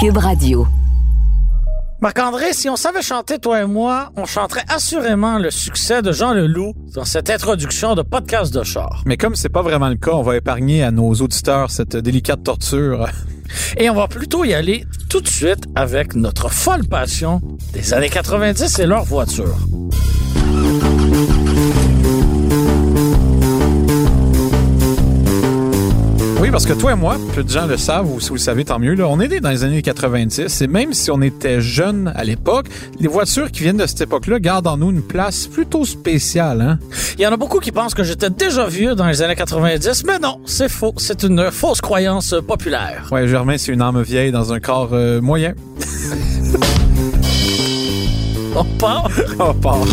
Cube Radio. Marc-André, si on savait chanter, toi et moi, on chanterait assurément le succès de Jean Leloup dans cette introduction de podcast de char. Mais comme c'est pas vraiment le cas, on va épargner à nos auditeurs cette délicate torture. Et on va plutôt y aller tout de suite avec notre folle passion des années 90 et leur voiture. Oui, parce que toi et moi, peu de gens le savent, ou si vous le savez, tant mieux, là, on est né dans les années 90, et même si on était jeunes à l'époque, les voitures qui viennent de cette époque-là gardent en nous une place plutôt spéciale. Hein? Il y en a beaucoup qui pensent que j'étais déjà vieux dans les années 90, mais non, c'est faux. C'est une fausse croyance populaire. Ouais, Germain, c'est une âme vieille dans un corps euh, moyen. On part. On part.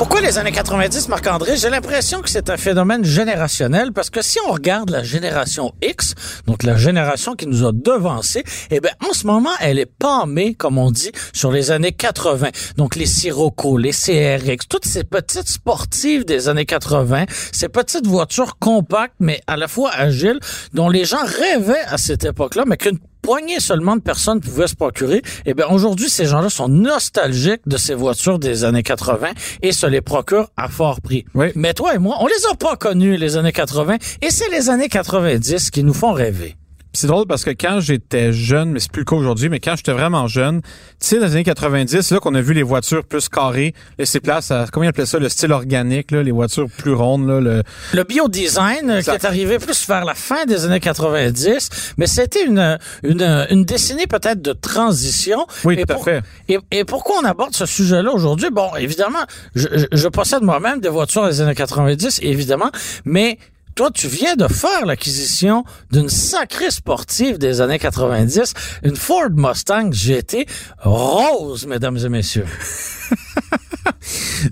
Pourquoi les années 90, Marc-André? J'ai l'impression que c'est un phénomène générationnel parce que si on regarde la génération X, donc la génération qui nous a devancé, eh bien, en ce moment, elle est pâmée, comme on dit, sur les années 80. Donc, les Sirocco, les CRX, toutes ces petites sportives des années 80, ces petites voitures compactes, mais à la fois agiles, dont les gens rêvaient à cette époque-là, mais qu'une poignée seulement de personnes pouvaient se procurer. Eh bien, aujourd'hui, ces gens-là sont nostalgiques de ces voitures des années 80 et se les procurent à fort prix. Oui. Mais toi et moi, on les a pas connus, les années 80, et c'est les années 90 qui nous font rêver. C'est drôle parce que quand j'étais jeune, mais c'est plus le cas aujourd'hui, mais quand j'étais vraiment jeune, tu sais, dans les années 90, c'est là qu'on a vu les voitures plus carrées, laisser place à, comment ils appelaient ça, le style organique, là, les voitures plus rondes, là, le... Le biodesign euh, qui est arrivé plus vers la fin des années 90, mais c'était une, une, une décennie peut-être de transition. Oui, et tout à fait. Et, et pourquoi on aborde ce sujet-là aujourd'hui? Bon, évidemment, je, je, je possède moi-même des voitures des années 90, évidemment, mais toi, tu viens de faire l'acquisition d'une sacrée sportive des années 90, une Ford Mustang GT rose, mesdames et messieurs.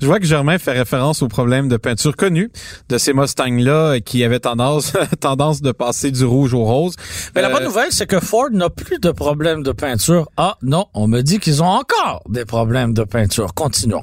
Je vois que Germain fait référence au problème de peinture connu de ces Mustangs-là qui avaient tendance, tendance de passer du rouge au rose. Mais la Euh, bonne nouvelle, c'est que Ford n'a plus de problème de peinture. Ah non, on me dit qu'ils ont encore des problèmes de peinture. Continuons.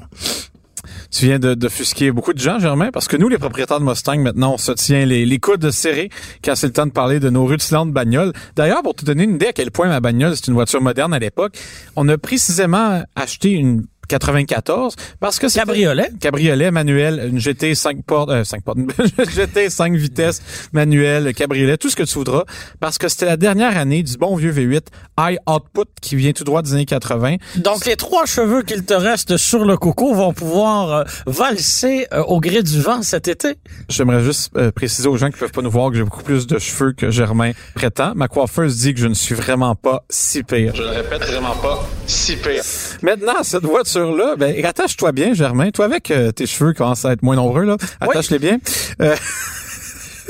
Tu viens de, beaucoup de gens, Germain, parce que nous, les propriétaires de Mustang, maintenant, on se tient les, les coudes serrés quand c'est le temps de parler de nos rutilantes bagnoles. D'ailleurs, pour te donner une idée à quel point ma bagnole, c'est une voiture moderne à l'époque, on a précisément acheté une 94 parce que c'est Cabriolet. cabriolet manuel, une GT 5 portes, euh, 5 portes, une GT 5 vitesses manuel, cabriolet, tout ce que tu voudras, parce que c'était la dernière année du bon vieux V8 High Output qui vient tout droit des années 80. Donc, les trois cheveux qu'il te reste sur le coco vont pouvoir euh, valser euh, au gré du vent cet été. J'aimerais juste euh, préciser aux gens qui peuvent pas nous voir que j'ai beaucoup plus de cheveux que Germain prétend. Ma coiffeuse dit que je ne suis vraiment pas si pire. Je le répète, vraiment pas si pire. Maintenant, cette voiture-là, ben, attache-toi bien, Germain. Toi, avec euh, tes cheveux qui commencent à être moins nombreux, là, attache-les bien. Euh,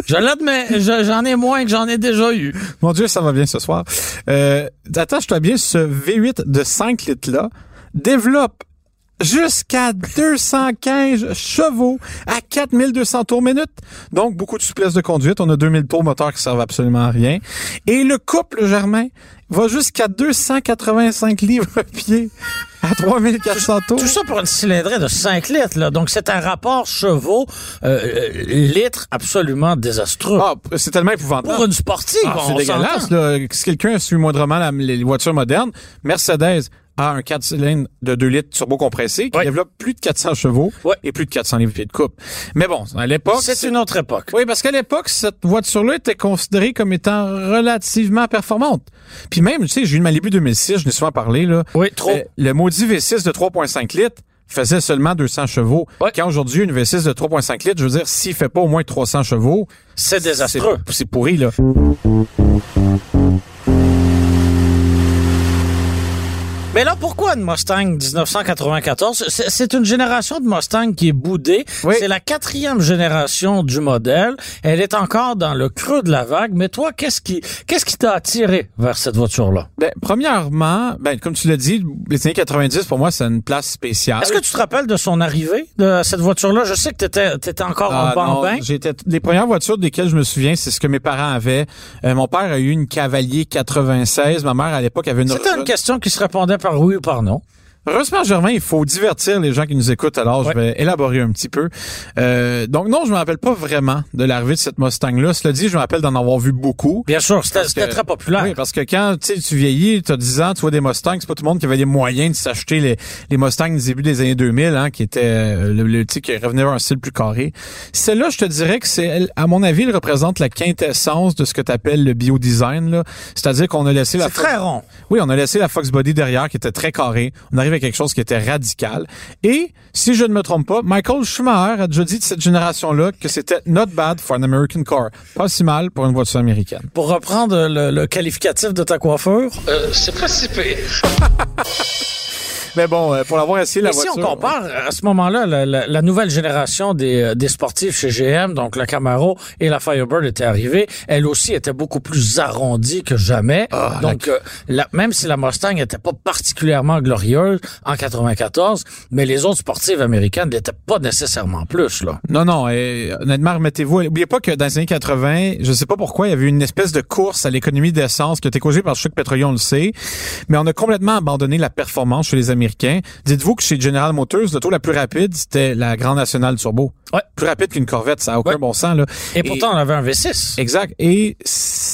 Je l'admets, je- j'en ai moins que j'en ai déjà eu. mon Dieu, ça va bien ce soir. Euh, attache-toi bien, ce V8 de 5 litres-là développe jusqu'à 215 chevaux à 4200 tours minute. Donc, beaucoup de souplesse de conduite. On a 2000 tours moteur qui servent absolument à rien. Et le couple, Germain, va jusqu'à 285 livres pied à 3400 tours. Tout ça pour une cylindrée de 5 litres. Là. Donc, c'est un rapport chevaux euh, euh, litres absolument désastreux. Ah, c'est tellement épouvantable. pour une sportive, Ah, on c'est dégueulasse. Là. Si quelqu'un suit moindrement la- les voitures modernes, Mercedes a un 4 cylindres de 2 litres turbo compressé qui développe plus de 400 chevaux Ouais. et plus de 400 livres pieds de coupe. Mais bon, à l'époque... C'est une autre époque. Oui, parce qu'à l'époque, cette voiture-là était considérée comme étant relativement performante. Puis même, tu sais, j'ai eu une Malibu 2006, je n'ai souvent parlé, là. Oui, trop. Euh, le maudit V6 de 3.5 litres faisait seulement 200 chevaux. Ouais. Quand aujourd'hui, une V6 de 3.5 litres, je veux dire, s'il fait pas au moins 300 chevaux, C'est désastreux. c'est pourri, là. Mais là, pourquoi une Mustang 1994? C'est une génération de Mustang qui est boudée. Oui. C'est la quatrième génération du modèle. Elle est encore dans le creux de la vague. Mais toi, qu'est-ce qui qu'est-ce qui t'a attiré vers cette voiture-là? Ben, premièrement, ben, comme tu l'as dit, les années 90, pour moi, c'est une place spéciale. Est-ce que tu te rappelles de son arrivée, de cette voiture-là? Je sais que t'étais étais encore Ah, en non, bambin. j'étais les premières voitures desquelles je me souviens, c'est ce que mes parents avaient. Euh, mon père a eu une Cavalier 96, ma mère à l'époque avait une C'était une question qui se répondait par oui ou par non. Heureusement, Germain, il faut divertir les gens qui nous écoutent. Alors, Ouais. je vais élaborer un petit peu. Euh, donc, non, je me rappelle pas vraiment de l'arrivée de cette Mustang-là. Cela dit, je me rappelle d'en avoir vu beaucoup. Bien sûr, c'était très populaire. Oui, parce que quand tu vieillis, tu as 10 ans, tu vois des Mustangs, c'est pas tout le monde qui avait les moyens de s'acheter les, les Mustangs du début des années 2000, hein, qui étaient euh, le, le qui revenait à un style plus carré. Celle-là, je te dirais que c'est, à mon avis, elle représente la quintessence de ce que tu appelles le biodesign. C'est-à-dire qu'on a laissé la C'est très rond. oui, on a laissé la Fox Body derrière qui était très carré. On arrive à quelque chose qui était radical. Et, si je ne me trompe pas, Michael Schumacher a déjà dit de cette génération-là que c'était not bad for an American car. Pas si mal pour une voiture américaine. Pour reprendre le, le qualificatif de ta coiffure, Euh, c'est pas si pire. Mais bon, euh, pour l'avoir essayé, la Et si voiture... on compare à ce moment-là, la, la- la nouvelle génération des, euh, des sportifs chez GM, donc la Camaro et la Firebird étaient arrivées, elle aussi était beaucoup plus arrondie que jamais. Ah, donc, euh, la- même si la Mustang n'était pas particulièrement glorieuse en 94, mais les autres sportives américaines n'étaient pas nécessairement plus. là. Non, non, et, honnêtement, remettez-vous. N'oubliez pas que dans les années 80, je sais pas pourquoi, il y avait une espèce de course à l'économie d'essence qui été causée par Chuck Petroleum, on le sait, mais on a complètement abandonné la performance chez les Américains. Dites-vous que chez General Motors, l'auto la plus rapide, c'était la Grand National Turbo. Ouais. Plus rapide qu'une Corvette, ça a aucun Ouais. bon sens, là. Et pourtant, on avait un V6. Exact. Et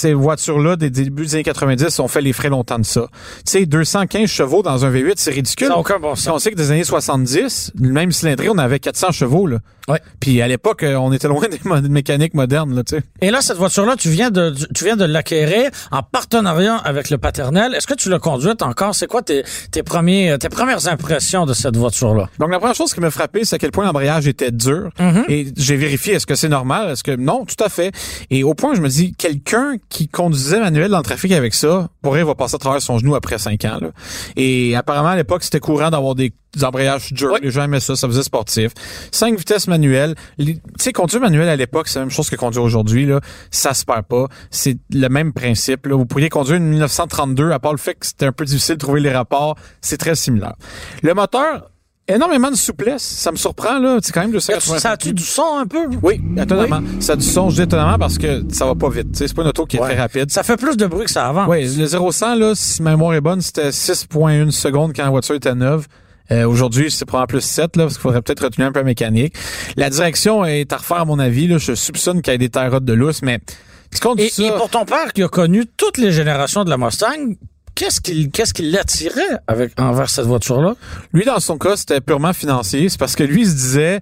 ces voitures-là, des débuts des années 90, ont fait les frais longtemps de ça. Tu sais, 215 chevaux dans un V8, c'est ridicule. Ça aucun bon Si sens. on sait que des années 70, le même cylindrée, on avait 400 chevaux, là. Ouais. Puis à l'époque, euh, on était loin des mo- mécaniques modernes, là, tu sais. Et là, cette voiture-là, tu viens de tu viens de l'acquérir en partenariat avec le paternel. Est-ce que tu l'as conduite encore? C'est quoi tes, tes premiers tes premières impressions de cette voiture-là? Donc la première chose qui m'a frappé, c'est à quel point l'embrayage était dur. Et j'ai vérifié, est-ce que c'est normal? Est-ce que non? Tout à fait. Et au point, je me dis, quelqu'un qui conduisait manuel dans le trafic avec ça, pourrait il va passer à travers son genou après cinq ans. Là. Et apparemment, à l'époque, c'était courant d'avoir des, des embrayages durs. Oui. Les gens aimaient ça, ça faisait sportif. Cinq vitesses manuelles. Les- Tu sais, conduire manuel à l'époque, c'est la même chose que conduire aujourd'hui. Là. Ça se perd pas. C'est le même principe. Là. Vous pourriez conduire une 1932, à part le fait que c'était un peu difficile de trouver les rapports. C'est très similaire. Le moteur, énormément de souplesse. Ça me surprend, là. C'est quand même de Ça a-tu du son un peu? Oui, étonnamment. Ça a du son, je dis étonnamment parce que ça va pas vite. Tu sais, C'est pas une auto qui est Ouais. très rapide. Ça fait plus de bruit que ça avant. Oui, le 0-100, là, si ma mémoire est bonne, c'était 6.1 secondes quand la voiture était neuve. Euh, Aujourd'hui, c'est probablement plus 7, là, parce qu'il faudrait peut-être retenir un peu la mécanique. La direction est à refaire, à mon avis. Là. Je soupçonne qu'il y ait des terrottes de lousse, mais Et, ça... et pour ton père qui a connu toutes les générations de la Mustang, qu'est-ce qui qu'est-ce qui l'attirait avec envers cette voiture-là? Lui, dans son cas, c'était purement financier. C'est parce que lui, il se disait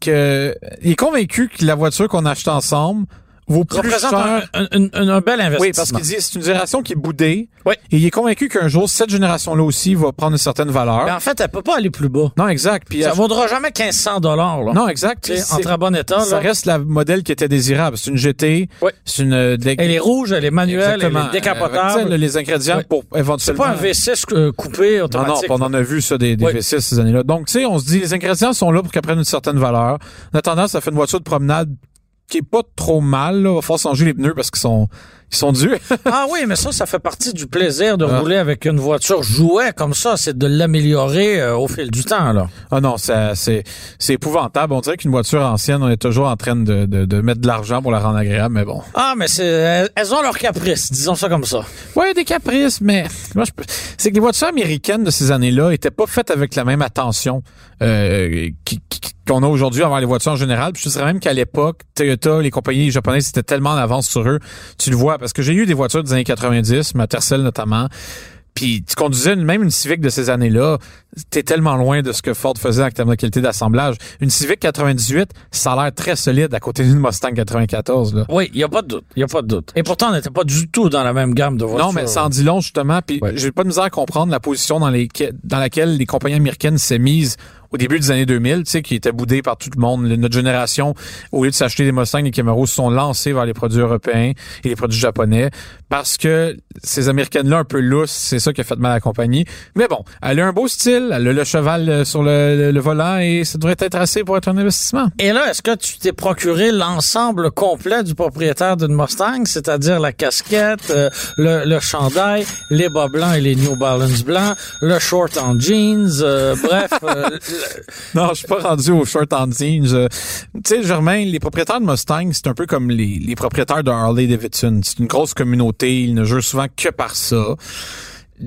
que il est convaincu que la voiture qu'on a achetée ensemble vaut plus Représente cher... un, un- un- un bel investissement. Oui, parce qu'il dit c'est une génération qui est boudée. Oui. Et il est convaincu qu'un jour, cette génération-là aussi va prendre une certaine valeur. Mais en fait, elle peut pas aller plus bas. Non, exact. Puis Ça ach- vaudra jamais 1500 dollars. là. non, exact. C'est- en très bon état. ça là. reste la modèle qui était désirable. C'est une GT. Oui. C'est une. euh, Elle est rouge, elle est manuelle, Exactement. elle est décapotable. Tu sais, les ingrédients Oui. pour c'est éventuellement. pas un V6 euh, coupé Non, non, automatique. puis on en a vu ça des, des Oui. V6 ces années-là. Donc, tu sais, on se dit, les ingrédients sont là pour qu'elles prennent une certaine valeur. En attendant, ça fait une voiture de promenade qui est pas trop mal. Là. Il va falloir changer les pneus parce qu'ils sont, ils sont durs. Ah oui, mais ça, ça fait partie du plaisir de Ah. rouler avec une voiture jouet comme ça. C'est de l'améliorer euh, au fil du temps. là. Ah non, ça, c'est, c'est épouvantable. On dirait qu'une voiture ancienne, on est toujours en train de, de, de mettre de l'argent pour la rendre agréable, mais bon. Ah, mais c'est elles- elles ont leurs caprices, disons ça comme ça. Ouais, des caprices, mais moi, je c'est que les voitures américaines de ces années-là étaient pas faites avec la même attention euh, qu'on a aujourd'hui envers les voitures en général. Puis je dirais même qu'à l'époque, Toyota, les compagnies japonaises étaient tellement en avance sur eux. Tu le vois, parce que j'ai eu des voitures des années 90, ma Tercel notamment. Puis tu conduisais une- même une Civic de ces années-là, t'es tellement loin de ce que Ford faisait en termes de qualité d'assemblage. Une Civic 98, ça a l'air très solide à côté d'une Mustang 94. Là. Oui, il y a pas de doute, il y a pas de doute. Et pourtant, on n'était pas du tout dans la même gamme de voitures. Non, mais ça en dit long, justement. Puis Ouais. j'ai pas de misère à comprendre la position dans, les, dans laquelle les compagnies américaines s'est mise au début des années 2000, tu sais, qui était boudée par tout le monde. Notre génération, au lieu de s'acheter des Mustangs, les Camaro se sont lancés vers les produits européens et les produits japonais parce que ces Américaines-là un peu lousses, c'est ça qui a fait mal à la compagnie. Mais bon, elle a un beau style, elle a le cheval euh, sur le, le- le volant et ça devrait être assez pour être un investissement. Et là, est-ce que tu t'es procuré l'ensemble complet du propriétaire d'une Mustang, c'est-à-dire la casquette, euh, le, le chandail, les bas blancs et les New Balance blancs, le short en jeans, euh, bref, euh, Non, je suis pas rendu au short on jeans. Je- Tu sais, Germain, les propriétaires de Mustang, c'est un peu comme les, les propriétaires de Harley Davidson. C'est une grosse communauté. Ils ne jurent souvent que par ça.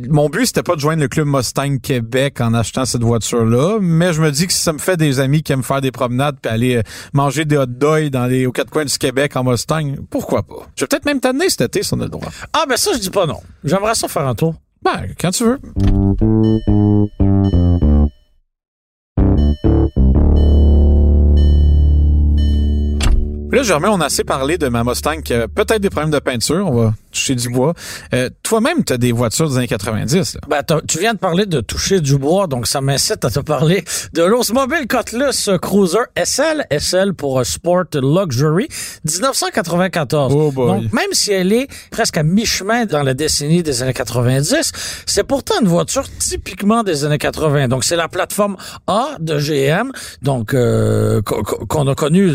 mon but, c'était pas de joindre le club Mustang Québec en achetant cette voiture-là, mais je me dis que si ça me fait des amis qui aiment faire des promenades puis aller euh, manger des hot dogs dans les aux quatre coins du Québec en Mustang, pourquoi pas? Je vais peut-être même t'amener cet été si on a le droit. Ah, ben ça, je dis pas non. J'aimerais ça faire un tour. Ben, quand tu veux. Là, Germain, on a assez parlé de ma Mustang qui a peut-être des problèmes de peinture. On va toucher du bois. Euh, Toi-même, tu as des voitures des années 90. Là. Ben, tu viens de parler de toucher du bois, donc ça m'incite à te parler de l'Oldsmobile Cutlass Cruiser SL, SL pour euh, Sport Luxury, 1994. Oh donc, même si elle est presque à mi-chemin dans la décennie des années 90, c'est pourtant une voiture typiquement des années 80. Donc, c'est la plateforme A de GM, donc euh, qu'on a connue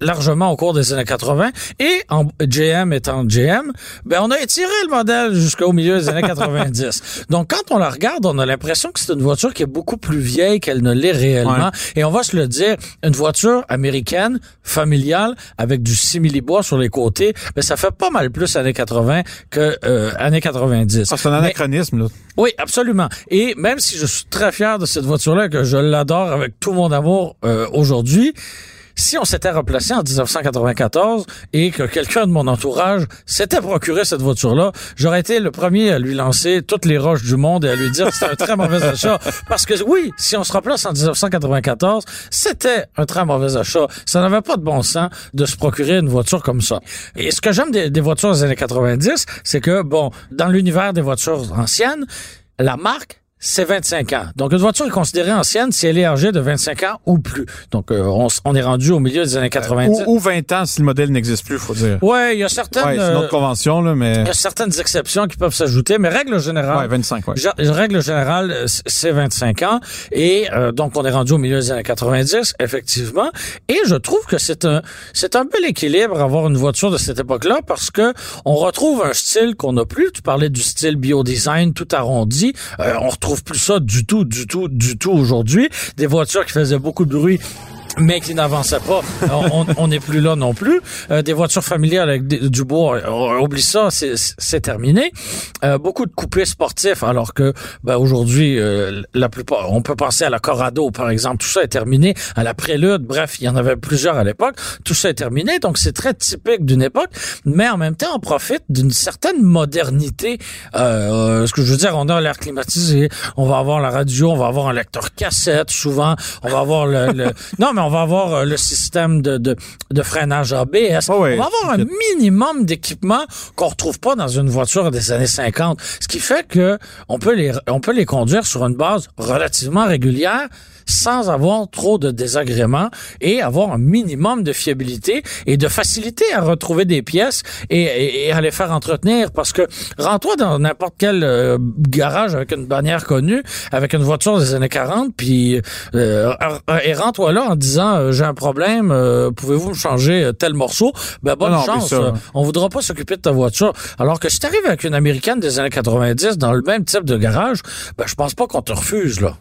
largement au cours des années 80. Et en GM étant GM, ben on a étiré le modèle jusqu'au milieu des années 90. Donc quand on la regarde, on a l'impression que c'est une voiture qui est beaucoup plus vieille qu'elle ne l'est réellement. Et on va se le dire, une voiture américaine, familiale, avec du simili-bois sur les côtés, ben ça fait pas mal plus années 80 que euh, années 90. Ah, c'est un Mais- anachronisme. Là. oui, absolument. Et même si je suis très fier de cette voiture-là, que je l'adore avec tout mon amour euh, aujourd'hui, si on s'était replacé en 1994 et que quelqu'un de mon entourage s'était procuré cette voiture-là, j'aurais été le premier à lui lancer toutes les roches du monde et à lui dire que c'était un très mauvais achat. Parce que oui, si on se replace en 1994, c'était un très mauvais achat. Ça n'avait pas de bon sens de se procurer une voiture comme ça. Et ce que j'aime des, des voitures des années 90, c'est que, bon, dans l'univers des voitures anciennes, la marque, c'est 25 ans. Donc, une voiture est considérée ancienne si elle est âgée de 25 ans ou plus. Donc, euh, on, on est rendu au milieu des années 90. Ou, ou 20 ans si le modèle n'existe plus, faut dire. Ouais, il y a certaines, Ouais, c'est une autre euh, convention, là, mais... il y a certaines exceptions qui peuvent s'ajouter, mais règle générale. Ouais, 25, ouais. Règle générale, euh, c'est 25 ans. Et euh, donc, on est rendu au milieu des années 90, effectivement. Et je trouve que c'est un c'est un bel équilibre avoir une voiture de cette époque-là parce que on retrouve un style qu'on n'a plus. Tu parlais du style biodesign tout arrondi. Euh, on retrouve plus ça du tout, du tout, du tout aujourd'hui. Des voitures qui faisaient beaucoup de bruit mais qui n'avançaient pas. on on n'est plus là non plus. Euh, des voitures familiales avec des- du bois, euh, oublie ça, c'est c'est terminé. Euh, beaucoup de coupés sportifs, alors que ben, aujourd'hui, euh, la plupart, on peut penser à la Corrado, par exemple, tout ça est terminé. À la Prélude, bref, il y en avait plusieurs à l'époque. Tout ça est terminé, donc c'est très typique d'une époque, mais en même temps, on profite d'une certaine modernité. Euh, euh, ce que je veux dire, on a l'air climatisé, on va avoir la radio, on va avoir un lecteur cassette, souvent, on va avoir le, le- non, mais on va avoir euh, le système de, de, de freinage ABS. Oh oui, on va avoir un minimum d'équipement qu'on retrouve pas dans une voiture des années 50. Ce qui fait que on peut les, on peut les conduire sur une base relativement régulière sans avoir trop de désagréments et avoir un minimum de fiabilité et de facilité à retrouver des pièces et, et- et à les faire entretenir. Parce que rends-toi dans n'importe quel euh, garage avec une bannière connue avec une voiture des années 40 puis euh, et rends-toi là en disant euh, j'ai un problème euh, pouvez-vous me changer euh, tel morceau? Ben bonne Non, chance ça- euh, on voudra pas s'occuper de ta voiture. Alors que si t'arrives avec une américaine des années 90 dans le même type de garage ben je pense pas qu'on te refuse là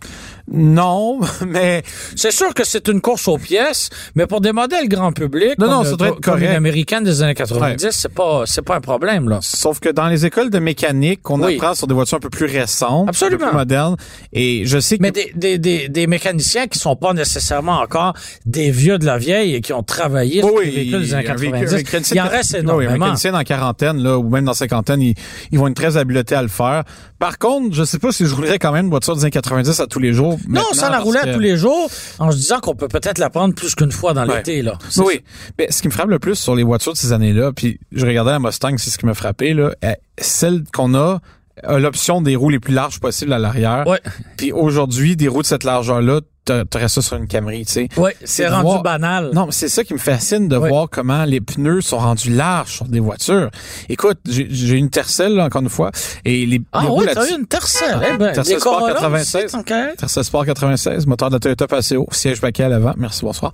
Non, mais c'est sûr que c'est une course aux pièces, mais pour des modèles grand public, Non, comme, non, ça doit être comme correct. une américaine des années 90, c'est pas c'est pas un problème là. sauf que dans les écoles de mécanique, on Oui. apprend sur des voitures un peu plus récentes, Absolument. un peu plus modernes. Et je sais que Mais des, des, des, des mécaniciens qui sont pas nécessairement encore des vieux de la vieille et qui ont travaillé sur Oui, les véhicules des années un véhicule- 90, un mécanicien- il en reste Oui, un énormément. mécanicien dans quarantaine, là, ou même dans cinquantaine, ils, ils vont être très habilités à le faire. Par contre, je sais pas si je roulerais quand même une voiture des années 90 à tous les jours. Non, ça la que- à tous les jours en se disant qu'on peut peut-être la prendre plus qu'une fois dans Ouais. l'été là. Oui, mais ce qui me frappe le plus sur les voitures de ces années-là, puis je regardais la Mustang, c'est ce qui m'a frappé, là, euh, celle qu'on a a l'option des roues les plus larges possibles à l'arrière. Ouais, Puis aujourd'hui, des roues de cette largeur-là, t'aurais ça sur une Camry, tu sais. ouais, C'est rendu voir- banal. Non, mais c'est ça qui me fascine de voir comment les pneus sont rendus larges sur des voitures. Écoute, j'ai une Tercel, là, encore une fois, et les, Ah les ouais, t'as eu une Tercel, eh ben, Tercel Sport Corolla 96. aussi, tant qu'à être. Tercel Sport 96, moteur de la Toyota Paseo, siège paquet à l'avant. Merci, bonsoir.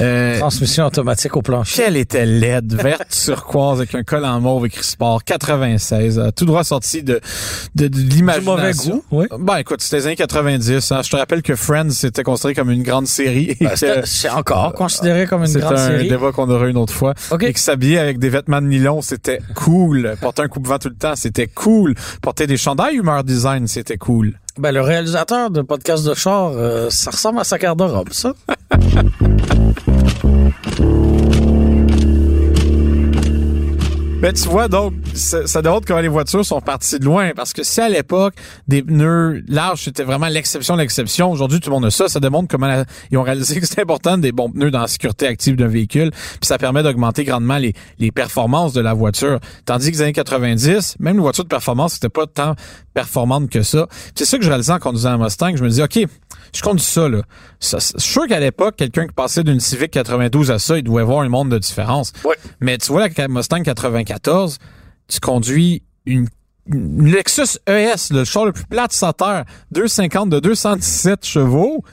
Euh, Transmission automatique au plancher. Quelle était laide, verte turquoise avec un col en mauve écrit sport 96, euh, tout droit sorti de de, de l'imagination. Du mauvais goût, oui. Ben écoute, c'était les années 90. hein. Je te rappelle que Friends c'était considéré comme une grande série. Ben, c'est c'est encore considéré comme une c'est grande un série. débat qu'on aura une autre fois. Et que s'habiller avec des vêtements de nylon, c'était cool. Porter un coupe-vent tout le temps, c'était cool. Porter des chandails humeur design, c'était cool. Ben, le réalisateur de podcast de char, euh, ça ressemble à sa garde-robe, ça. Ben, tu vois, donc, ça, démontre comment les voitures sont parties de loin. Parce que si à l'époque, des pneus larges, c'était vraiment l'exception, l'exception. Aujourd'hui, tout le monde a ça. Ça démontre comment ils ont réalisé que c'est important des bons pneus dans la sécurité active d'un véhicule. Puis ça permet d'augmenter grandement les, les performances de la voiture. Tandis que les années 90, même les voitures de performance, c'était pas tant performante que ça. C'est ça que je réalisais en conduisant un Mustang. Je me dis, OK, je conduis ça, là. Ça, je suis sûr qu'à l'époque, quelqu'un qui passait d'une Civic 92 à ça, il devait voir un monde de différence. Mais tu vois, la Mustang 94, tu conduis une, une Lexus ES, le char le plus plat de sa terre, 250 de 217 chevaux.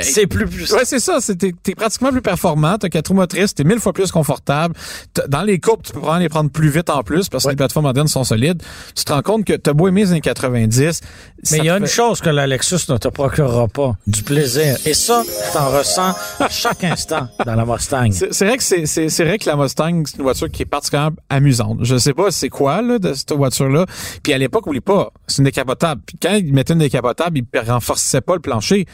C'est plus plus. Ouais, c'est ça. c'est- T'es t'es pratiquement plus performant. T'as quatre roues motrices. T'es mille fois plus confortable. T'as- Dans les courbes, tu peux probablement les prendre plus vite en plus parce que Ouais. les plateformes modernes sont solides. Tu te rends compte que t'as beau aimer les années 90. ça Mais il y a une chose que la Lexus ne te procurera pas, du plaisir. Et ça, t'en ressens à chaque instant dans la Mustang. C'est c'est vrai que c'est c'est c'est vrai que la Mustang c'est une voiture qui est particulièrement amusante. Je sais pas c'est quoi là de cette voiture là. Puis à l'époque oublie pas, c'est une décapotable. Puis quand ils mettaient une décapotable, ils renforçaient pas le plancher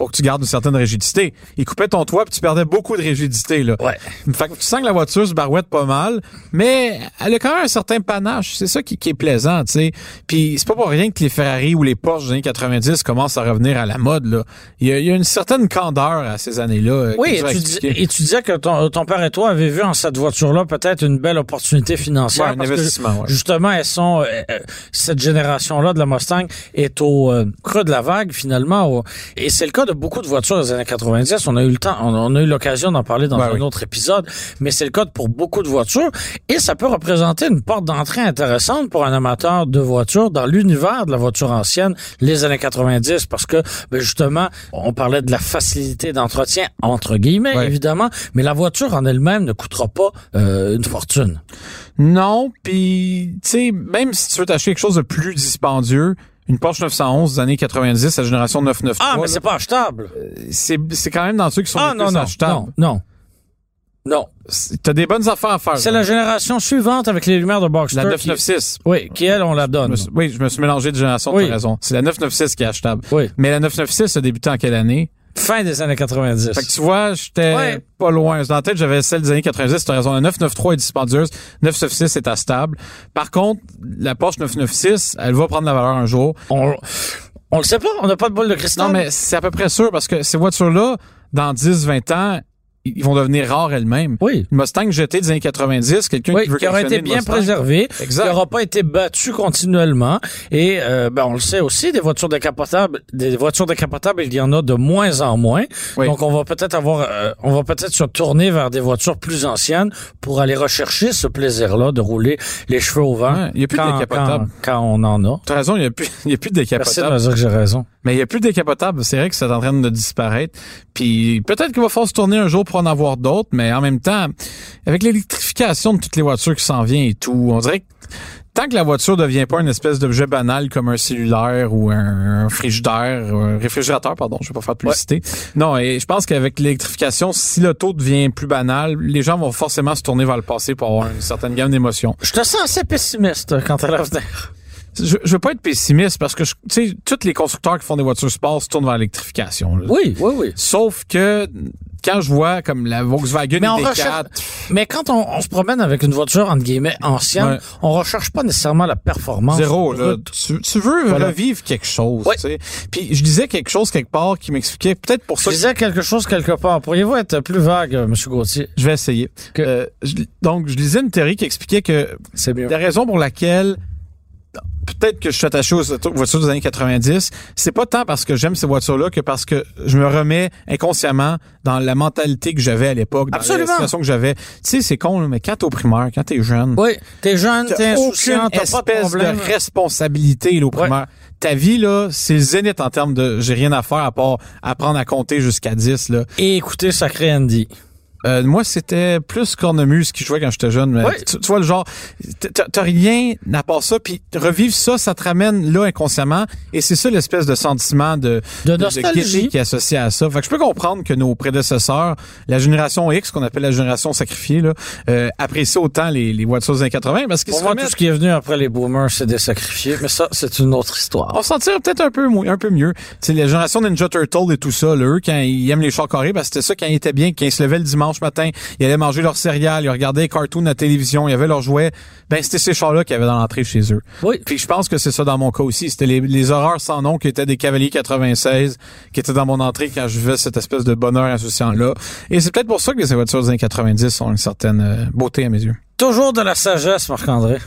pour que tu gardes une certaine rigidité. Ils coupaient ton toit puis tu perdais beaucoup de rigidité là. Ouais. Fait que tu sens que la voiture se barouette pas mal, mais elle a quand même un certain panache. C'est ça qui, qui est plaisant, tu sais. Puis c'est pas pour rien que les Ferrari ou les Porsche des années 90 commencent à revenir à la mode, là. Il y a, il y a une certaine candeur à ces années-là. euh, Oui, et tu, expliquer. dis- et tu disais que ton, ton père et toi avez vu en cette voiture-là peut-être une belle opportunité financière. Ouais, un parce que, investissement, ouais. Justement, elles sont euh, euh, cette génération-là de la Mustang est au euh, creux de la vague finalement. au- et c'est le cas de beaucoup de voitures des années 90. On a eu le temps, on, on a eu l'occasion d'en parler dans Ouais, un oui. autre épisode, mais c'est le cas pour beaucoup de voitures. Et ça peut représenter une porte d'entrée intéressante pour un amateur de voitures dans l'univers de la voiture ancienne, les années 90, parce que ben, justement, on parlait de la facilité d'entretien entre guillemets, évidemment, mais la voiture en elle-même ne coûtera pas euh, une fortune. Non, puis tu sais, même si tu veux t'acheter quelque chose de plus dispendieux, une Porsche 911 des années 90, la génération 993, Ah, mais c'est pas achetable. c'est c'est quand même dans ceux qui sont Ah les non plus non, achetables. non non non. T'as des bonnes affaires à faire. C'est la génération suivante avec les lumières de Boxster. la qui- 996. Oui, qui elle on la Je donne. me oui, je me suis mélangé de génération, Oui. tu as raison. C'est la 996 qui est achetable. Oui, Mais la 996 a débuté en quelle année? Fin des années 90. Fait que tu vois, j'étais Ouais. pas loin. Dans la tête, j'avais celle des années 90, t'as raison. La 993 est dispendieuse, 996 est stable. Par contre, la Porsche 996, elle va prendre la valeur un jour. On, on le sait pas, on n'a pas de boule de cristal. Non, mais c'est à peu près sûr parce que ces voitures-là, dans 10, 20 ans, ils vont devenir rares elles-mêmes. oui. Une Mustang jetée des années 90, quelqu'un Oui, qui veut qui aurait été bien Mustang, préservé, Exact. qui n'aura pas été battu continuellement. Et euh, ben, on le sait aussi, des voitures décapotables, des voitures décapotables, il y en a de moins en moins. Oui. Donc on va peut-être avoir, euh, on va peut-être se tourner vers des voitures plus anciennes pour aller rechercher ce plaisir-là de rouler les cheveux au vent. Ouais, il y a plus de quand, décapotables. quand, quand on en a. T'as raison, il n'y a plus, il y a plus de Merci de me dire que j'ai raison. Mais il n'y a plus de décapotable. C'est vrai que c'est en train de disparaître. Puis peut-être qu'il va falloir se tourner un jour pour en avoir d'autres, mais en même temps, avec l'électrification de toutes les voitures qui s'en vient et tout, on dirait que tant que la voiture ne devient pas une espèce d'objet banal comme un cellulaire ou un, frigidaire, ou un réfrigérateur, pardon, je vais pas faire de publicité. Non, et je pense qu'avec l'électrification, si l'auto devient plus banal, les gens vont forcément se tourner vers le passé pour avoir une certaine gamme d'émotions. Je te sens assez pessimiste quant à l'avenir. Je, je veux pas être pessimiste parce que, je- tu sais, tous les constructeurs qui font des voitures sport se tournent vers l'électrification. là. Oui, oui, oui. Sauf que quand je vois comme la Volkswagen Mais on ID4, recherche, mais quand on, on se promène avec une voiture entre guillemets ancienne, Ouais. on recherche pas nécessairement la performance. zéro, là, tu, tu veux Voilà. revivre quelque chose, Ouais. tu sais. Puis je disais quelque chose quelque part qui m'expliquait peut-être pour Je ça. que disais quelque chose quelque part. Pourriez-vous être plus vague, euh, Monsieur Gauthier? Je vais essayer. Que- Euh, je- donc je lisais une théorie qui expliquait que C'est mieux. la raison pour laquelle peut-être que je suis attaché aux voitures des années 90, c'est pas tant parce que j'aime ces voitures-là que parce que je me remets inconsciemment dans la mentalité que j'avais à l'époque, dans Absolument. la situation que j'avais. Tu sais, c'est con, mais quand t'es au primaire, quand t'es jeune, Oui, t'es jeune, t'es insouciant, t'as pas de problème. de responsabilité là, au primaire. Ta vie, là, c'est zénith en termes de j'ai rien à faire à part apprendre à compter jusqu'à 10. Là. Et écoutez Sacré Andy. Euh, moi, c'était plus Cornemuse qui jouait quand j'étais jeune. Mais Oui. tu, tu vois, le genre, t'as rien à part ça, puis revivre ça, ça te ramène là inconsciemment. Et c'est ça l'espèce de sentiment de, De qui est associé à ça. Fait que je peux comprendre que nos prédécesseurs, la génération X, qu'on appelle la génération sacrifiée, là, euh, apprécient autant les, les voitures des années 80 parce qu'ils se remettent tout ce qui est venu après les boomers, c'est des sacrifiés. Mais ça, c'est une autre histoire. on s'en tire peut-être un peu un peu mieux. Sais, la génération Ninja Turtle et tout ça, là, eux, quand ils aiment les chars carrés, ben, c'était ça quand ils étaient bien, quand ils se levaient le dimanche matin, ils allaient manger leur céréales, ils regardaient les cartoons à la télévision, ils avaient leurs jouets. Ben, c'était ces chars-là qu'il y avait dans l'entrée chez eux. Oui. Puis je pense que c'est ça dans mon cas aussi. C'était les, les horreurs sans nom qui étaient des Cavaliers 96 qui étaient dans mon entrée quand je vivais cette espèce de bonheur insouciant-là. Et c'est peut-être pour ça que les voitures des années 90 ont une certaine euh, beauté à mes yeux. Toujours de la sagesse, Marc-André.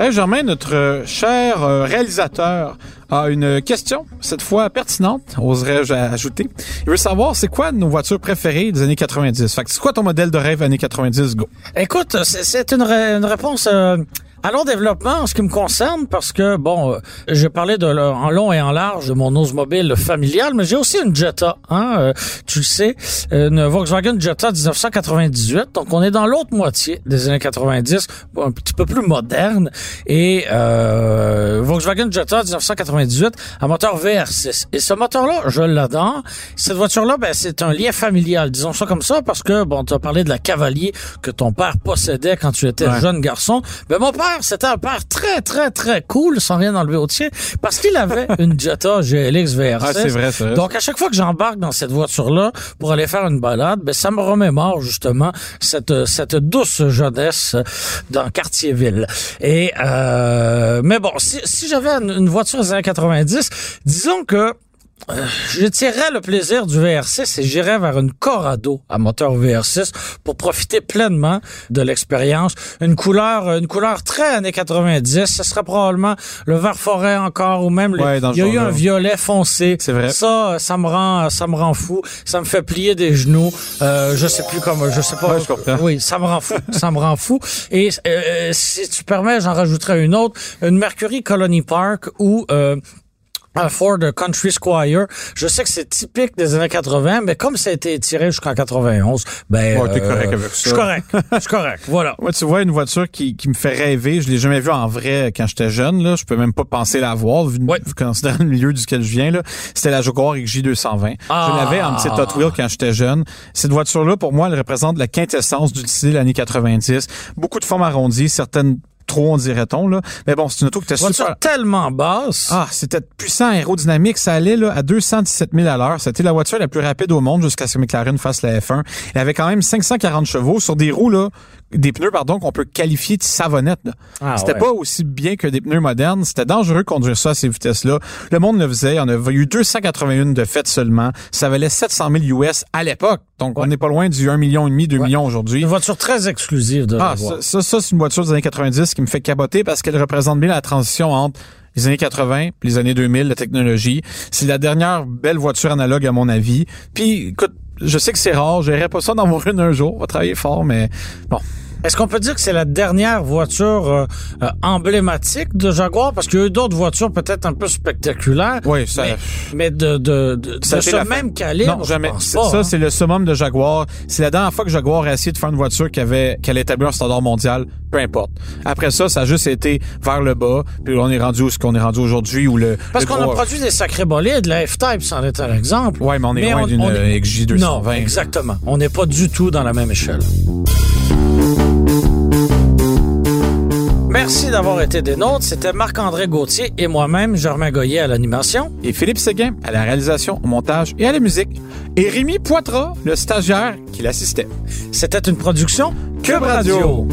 Hey Germain, notre euh, cher euh, réalisateur a une question, cette fois pertinente, oserais-je ajouter. Il veut savoir c'est quoi nos voitures préférées des années 90. Fait c'est quoi ton modèle de rêve années 90, go? Écoute, c'est- une réponse euh, à long développement en ce qui me concerne parce que, bon, euh, j'ai parlé de, en long et en large de mon Oldsmobile familial, mais j'ai aussi une Jetta, hein, euh, tu le sais, une Volkswagen Jetta 1998, donc on est dans l'autre moitié des années 90, un petit peu plus moderne, et euh, Volkswagen Jetta 1998 à moteur VR6. Et ce moteur-là, je l'adore. Cette voiture-là, ben, c'est un lien familial, disons ça comme ça, parce que, bon, tu as parlé de la Cavalier que ton père possédait quand tu étais Ouais. jeune garçon. Ben, mon père, c'était un père très, très, très cool, sans rien enlever au tien, parce qu'il avait une Jetta GLX VR6. Ah, c'est vrai, ça. Donc, à chaque fois que j'embarque dans cette voiture-là pour aller faire une balade, ben, ça me remémore, justement, cette, cette douce jeunesse dans Quartier-Ville. Et, euh, mais bon, si, si j'avais une, une voiture des années 90, disons que euh, je tirerais le plaisir du VR6 et j'irais vers une Corrado à moteur VR6 pour profiter pleinement de l'expérience. Une couleur, une couleur très années 90. Ce serait probablement le vert forêt encore ou même le- Ouais, dans il y a eu un violet foncé. C'est vrai. Ça, ça me rend, ça me rend fou. Ça me fait plier des genoux. Euh, je sais plus comment, je sais pas. Ouais, je comprends. Oui, ça me rend fou. ça me rend fou. Et euh, si tu permets, j'en rajouterai une autre. Une Mercury Colony Park ou euh, un Ford Country Squire. Je sais que c'est typique des années 80, mais comme ça a été tiré jusqu'en 91, ben Ouais, t'es correct avec Je ça. suis correct. Je suis correct. Voilà. Moi, tu vois, une voiture qui, qui me fait rêver, je l'ai jamais vue en vrai quand j'étais jeune, là. Je peux même pas penser la voir, vu, Ouais. vu considérant le milieu duquel je viens, là. C'était la Jaguar XJ220. Ah. Je l'avais en petit Hot Wheel quand j'étais jeune. Cette voiture-là, pour moi, elle représente la quintessence du style années 90. Beaucoup de formes arrondies, certaines trop, on dirait-on, là. Mais bon, c'est une auto qui était Voiture super... tellement basse. Ah, c'était puissant, aérodynamique. Ça allait là, à 217 000 à l'heure. C'était la voiture la plus rapide au monde jusqu'à ce que McLaren fasse la F1. Elle avait quand même 540 chevaux sur des roues, là, des pneus, pardon, qu'on peut qualifier de savonnettes. Ah, c'était ouais. pas aussi bien que des pneus modernes. C'était dangereux de conduire ça à ces vitesses-là. Le monde le faisait. Il y en a eu 281 de faites seulement. Ça valait 700 000 US à l'époque. Donc, on n'est pas loin du 1 million et demi, 2 millions aujourd'hui. Une voiture très exclusive de Ah, ça, ça, ça, c'est une voiture des années 90 qui me fait capoter parce qu'elle représente bien la transition entre les années 80 et les années 2000, la technologie. C'est la dernière belle voiture analogue à mon avis. Puis, écoute, je sais que c'est rare, j'aimerais pas ça dans mon une un jour, on va travailler fort, mais bon. Est-ce qu'on peut dire que c'est la dernière voiture euh, euh, emblématique de Jaguar? Parce qu'il y a eu d'autres voitures peut-être un peu spectaculaires. Oui, ça- Mais, mais de, de, de, Ça de ce même calibre, non, jamais. pense C'est- pas, ça, hein. c'est le summum de Jaguar. C'est la dernière fois que Jaguar a essayé de faire une voiture qui avait, qui allait établir un standard mondial, peu importe. Après ça, ça a juste été vers le bas, puis on est rendu où ce qu'on est rendu aujourd'hui, où le, Parce qu'on a produit des sacrés bolides, la F-Type, c'en est un exemple. Ouais, mais on est loin d'une, est- euh, XJ220. Non, exactement. On n'est pas du tout dans la même échelle. Merci d'avoir été des nôtres. C'était Marc-André Gauthier et moi-même, Germain Goyer à l'animation. et Philippe Séguin à la réalisation, au montage et à la musique. Et Rémi Poitras, le stagiaire qui l'assistait. C'était une production Cube Radio.